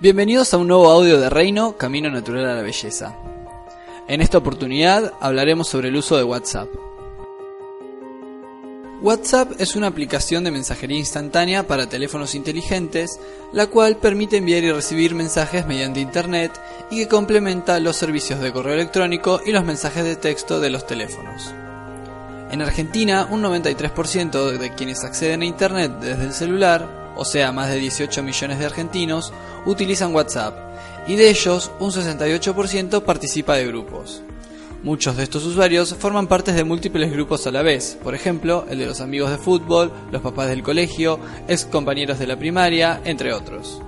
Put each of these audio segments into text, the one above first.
Bienvenidos a un nuevo audio de Reino, Camino Natural a la Belleza. En esta oportunidad hablaremos sobre el uso de WhatsApp. WhatsApp es una aplicación de mensajería instantánea para teléfonos inteligentes, la cual permite enviar y recibir mensajes mediante Internet y que complementa los servicios de correo electrónico y los mensajes de texto de los teléfonos. En Argentina, un 93% de quienes acceden a Internet desde el celular o sea, más de 18 millones de argentinos, utilizan WhatsApp y de ellos un 68% participa de grupos. Muchos de estos usuarios forman parte de múltiples grupos a la vez, por ejemplo, el de los amigos de fútbol, los papás del colegio, ex compañeros de la primaria, entre otros.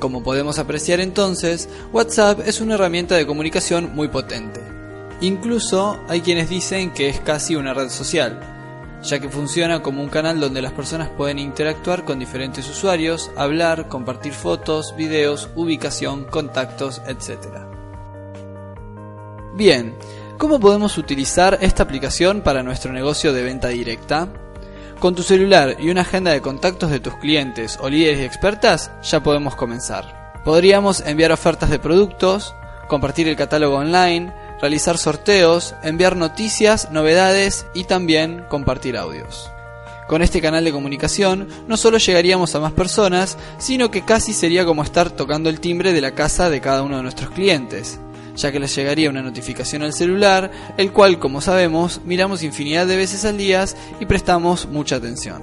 Como podemos apreciar entonces, WhatsApp es una herramienta de comunicación muy potente. Incluso hay quienes dicen que es casi una red social, ya que funciona como un canal donde las personas pueden interactuar con diferentes usuarios, hablar, compartir fotos, videos, ubicación, contactos, etc. Bien, ¿cómo podemos utilizar esta aplicación para nuestro negocio de venta directa? Con tu celular y una agenda de contactos de tus clientes o líderes y expertas, ya podemos comenzar. Podríamos enviar ofertas de productos, compartir el catálogo online, realizar sorteos, enviar noticias, novedades y también compartir audios. Con este canal de comunicación no solo llegaríamos a más personas, sino que casi sería como estar tocando el timbre de la casa de cada uno de nuestros clientes, ya que les llegaría una notificación al celular, el cual, como sabemos, miramos infinidad de veces al día y prestamos mucha atención.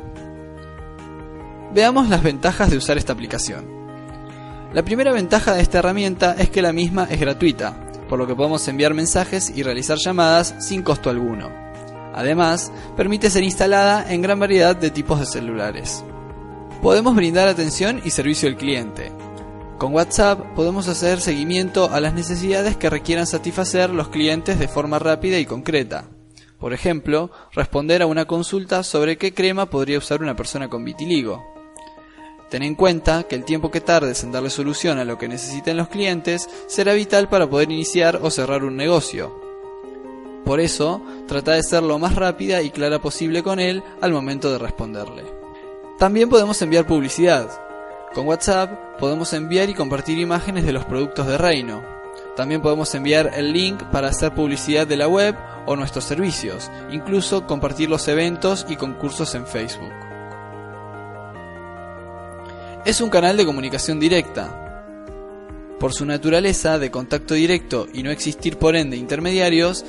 Veamos las ventajas de usar esta aplicación. La primera ventaja de esta herramienta es que la misma es gratuita, por lo que podemos enviar mensajes y realizar llamadas sin costo alguno. Además, permite ser instalada en gran variedad de tipos de celulares. Podemos brindar atención y servicio al cliente. Con WhatsApp podemos hacer seguimiento a las necesidades que requieran satisfacer los clientes de forma rápida y concreta. Por ejemplo, responder a una consulta sobre qué crema podría usar una persona con vitiligo. Ten en cuenta que el tiempo que tardes en darle solución a lo que necesiten los clientes será vital para poder iniciar o cerrar un negocio. Por eso, trata de ser lo más rápida y clara posible con él al momento de responderle. También podemos enviar publicidad. Con WhatsApp podemos enviar y compartir imágenes de los productos de Reino. También podemos enviar el link para hacer publicidad de la web o nuestros servicios, incluso compartir los eventos y concursos en Facebook. Es un canal de comunicación directa. Por su naturaleza de contacto directo y no existir por ende intermediarios,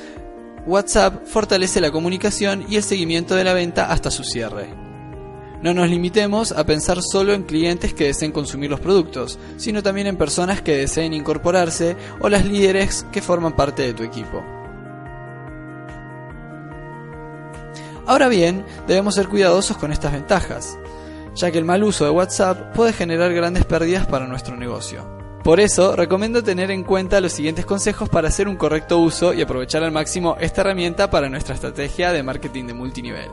WhatsApp fortalece la comunicación y el seguimiento de la venta hasta su cierre. No nos limitemos a pensar solo en clientes que deseen consumir los productos, sino también en personas que deseen incorporarse o las líderes que forman parte de tu equipo. Ahora bien, debemos ser cuidadosos con estas ventajas ya que el mal uso de WhatsApp puede generar grandes pérdidas para nuestro negocio. Por eso, recomiendo tener en cuenta los siguientes consejos para hacer un correcto uso y aprovechar al máximo esta herramienta para nuestra estrategia de marketing de multinivel.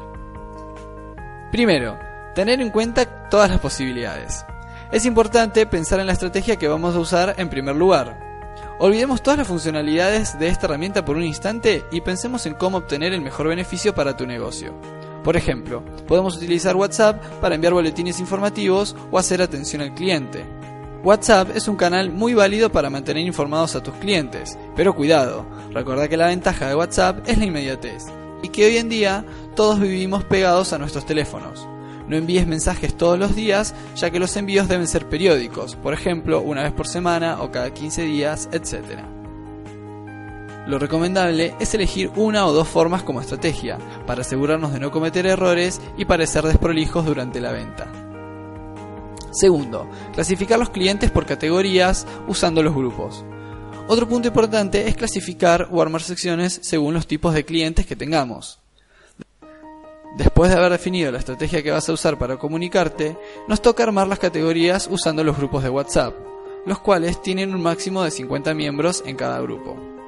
Primero, tener en cuenta todas las posibilidades. Es importante pensar en la estrategia que vamos a usar en primer lugar. Olvidemos todas las funcionalidades de esta herramienta por un instante y pensemos en cómo obtener el mejor beneficio para tu negocio. Por ejemplo, podemos utilizar WhatsApp para enviar boletines informativos o hacer atención al cliente. WhatsApp es un canal muy válido para mantener informados a tus clientes, pero cuidado, recuerda que la ventaja de WhatsApp es la inmediatez y que hoy en día todos vivimos pegados a nuestros teléfonos. No envíes mensajes todos los días, ya que los envíos deben ser periódicos, por ejemplo, una vez por semana o cada 15 días, etc. Lo recomendable es elegir una o dos formas como estrategia, para asegurarnos de no cometer errores y parecer desprolijos durante la venta. Segundo, clasificar los clientes por categorías usando los grupos. Otro punto importante es clasificar o armar secciones según los tipos de clientes que tengamos. Después de haber definido la estrategia que vas a usar para comunicarte, nos toca armar las categorías usando los grupos de WhatsApp, los cuales tienen un máximo de 50 miembros en cada grupo.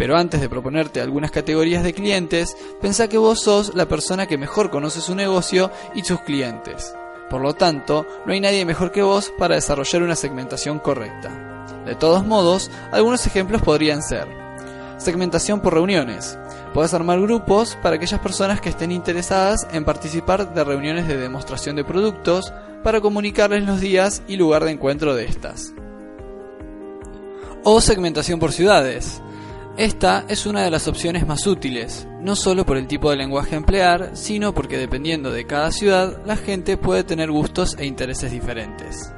Pero antes de proponerte algunas categorías de clientes, pensá que vos sos la persona que mejor conoce su negocio y sus clientes. Por lo tanto, no hay nadie mejor que vos para desarrollar una segmentación correcta. De todos modos, algunos ejemplos podrían ser Segmentación por reuniones. Puedes armar grupos para aquellas personas que estén interesadas en participar de reuniones de demostración de productos para comunicarles los días y lugar de encuentro de estas. O segmentación por ciudades. Esta es una de las opciones más útiles, no solo por el tipo de lenguaje emplear, sino porque dependiendo de cada ciudad, la gente puede tener gustos e intereses diferentes.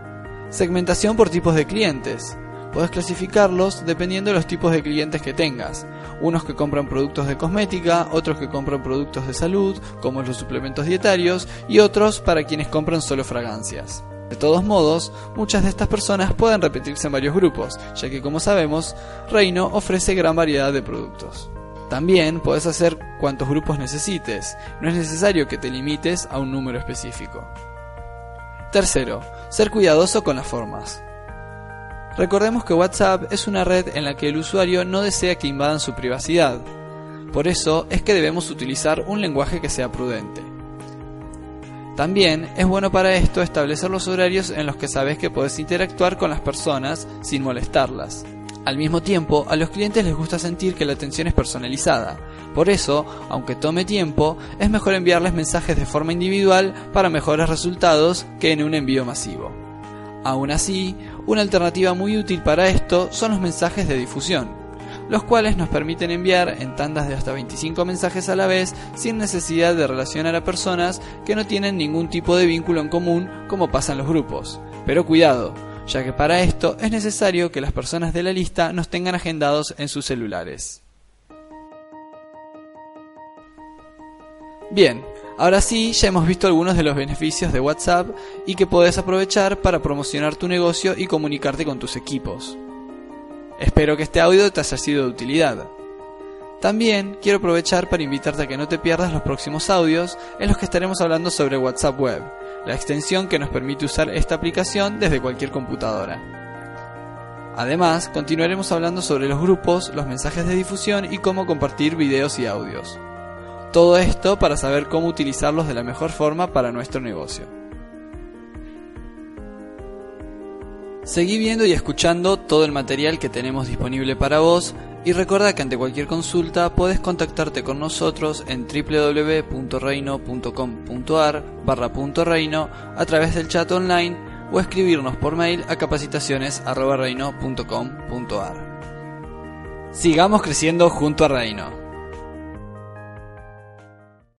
Segmentación por tipos de clientes. Puedes clasificarlos dependiendo de los tipos de clientes que tengas. Unos que compran productos de cosmética, otros que compran productos de salud, como los suplementos dietarios, y otros para quienes compran solo fragancias. De todos modos, muchas de estas personas pueden repetirse en varios grupos, ya que como sabemos, Reino ofrece gran variedad de productos. También puedes hacer cuantos grupos necesites, no es necesario que te limites a un número específico. Tercero, ser cuidadoso con las formas. Recordemos que WhatsApp es una red en la que el usuario no desea que invadan su privacidad. Por eso es que debemos utilizar un lenguaje que sea prudente. También es bueno para esto establecer los horarios en los que sabes que puedes interactuar con las personas sin molestarlas. Al mismo tiempo, a los clientes les gusta sentir que la atención es personalizada. Por eso, aunque tome tiempo, es mejor enviarles mensajes de forma individual para mejores resultados que en un envío masivo. Aún así, una alternativa muy útil para esto son los mensajes de difusión, los cuales nos permiten enviar en tandas de hasta 25 mensajes a la vez sin necesidad de relacionar a personas que no tienen ningún tipo de vínculo en común como pasa en los grupos. Pero cuidado, ya que para esto es necesario que las personas de la lista nos tengan agendados en sus celulares. Bien, Ahora sí, ya hemos visto algunos de los beneficios de WhatsApp y que puedes aprovechar para promocionar tu negocio y comunicarte con tus equipos. Espero que este audio te haya sido de utilidad. También quiero aprovechar para invitarte a que no te pierdas los próximos audios en los que estaremos hablando sobre WhatsApp Web, la extensión que nos permite usar esta aplicación desde cualquier computadora. Además, continuaremos hablando sobre los grupos, los mensajes de difusión y cómo compartir videos y audios. Todo esto para saber cómo utilizarlos de la mejor forma para nuestro negocio. Seguí viendo y escuchando todo el material que tenemos disponible para vos y recuerda que ante cualquier consulta puedes contactarte con nosotros en www.reino.com.ar barra reino a través del chat online o escribirnos por mail a capacitaciones.reino.com.ar. Sigamos creciendo junto a Reino.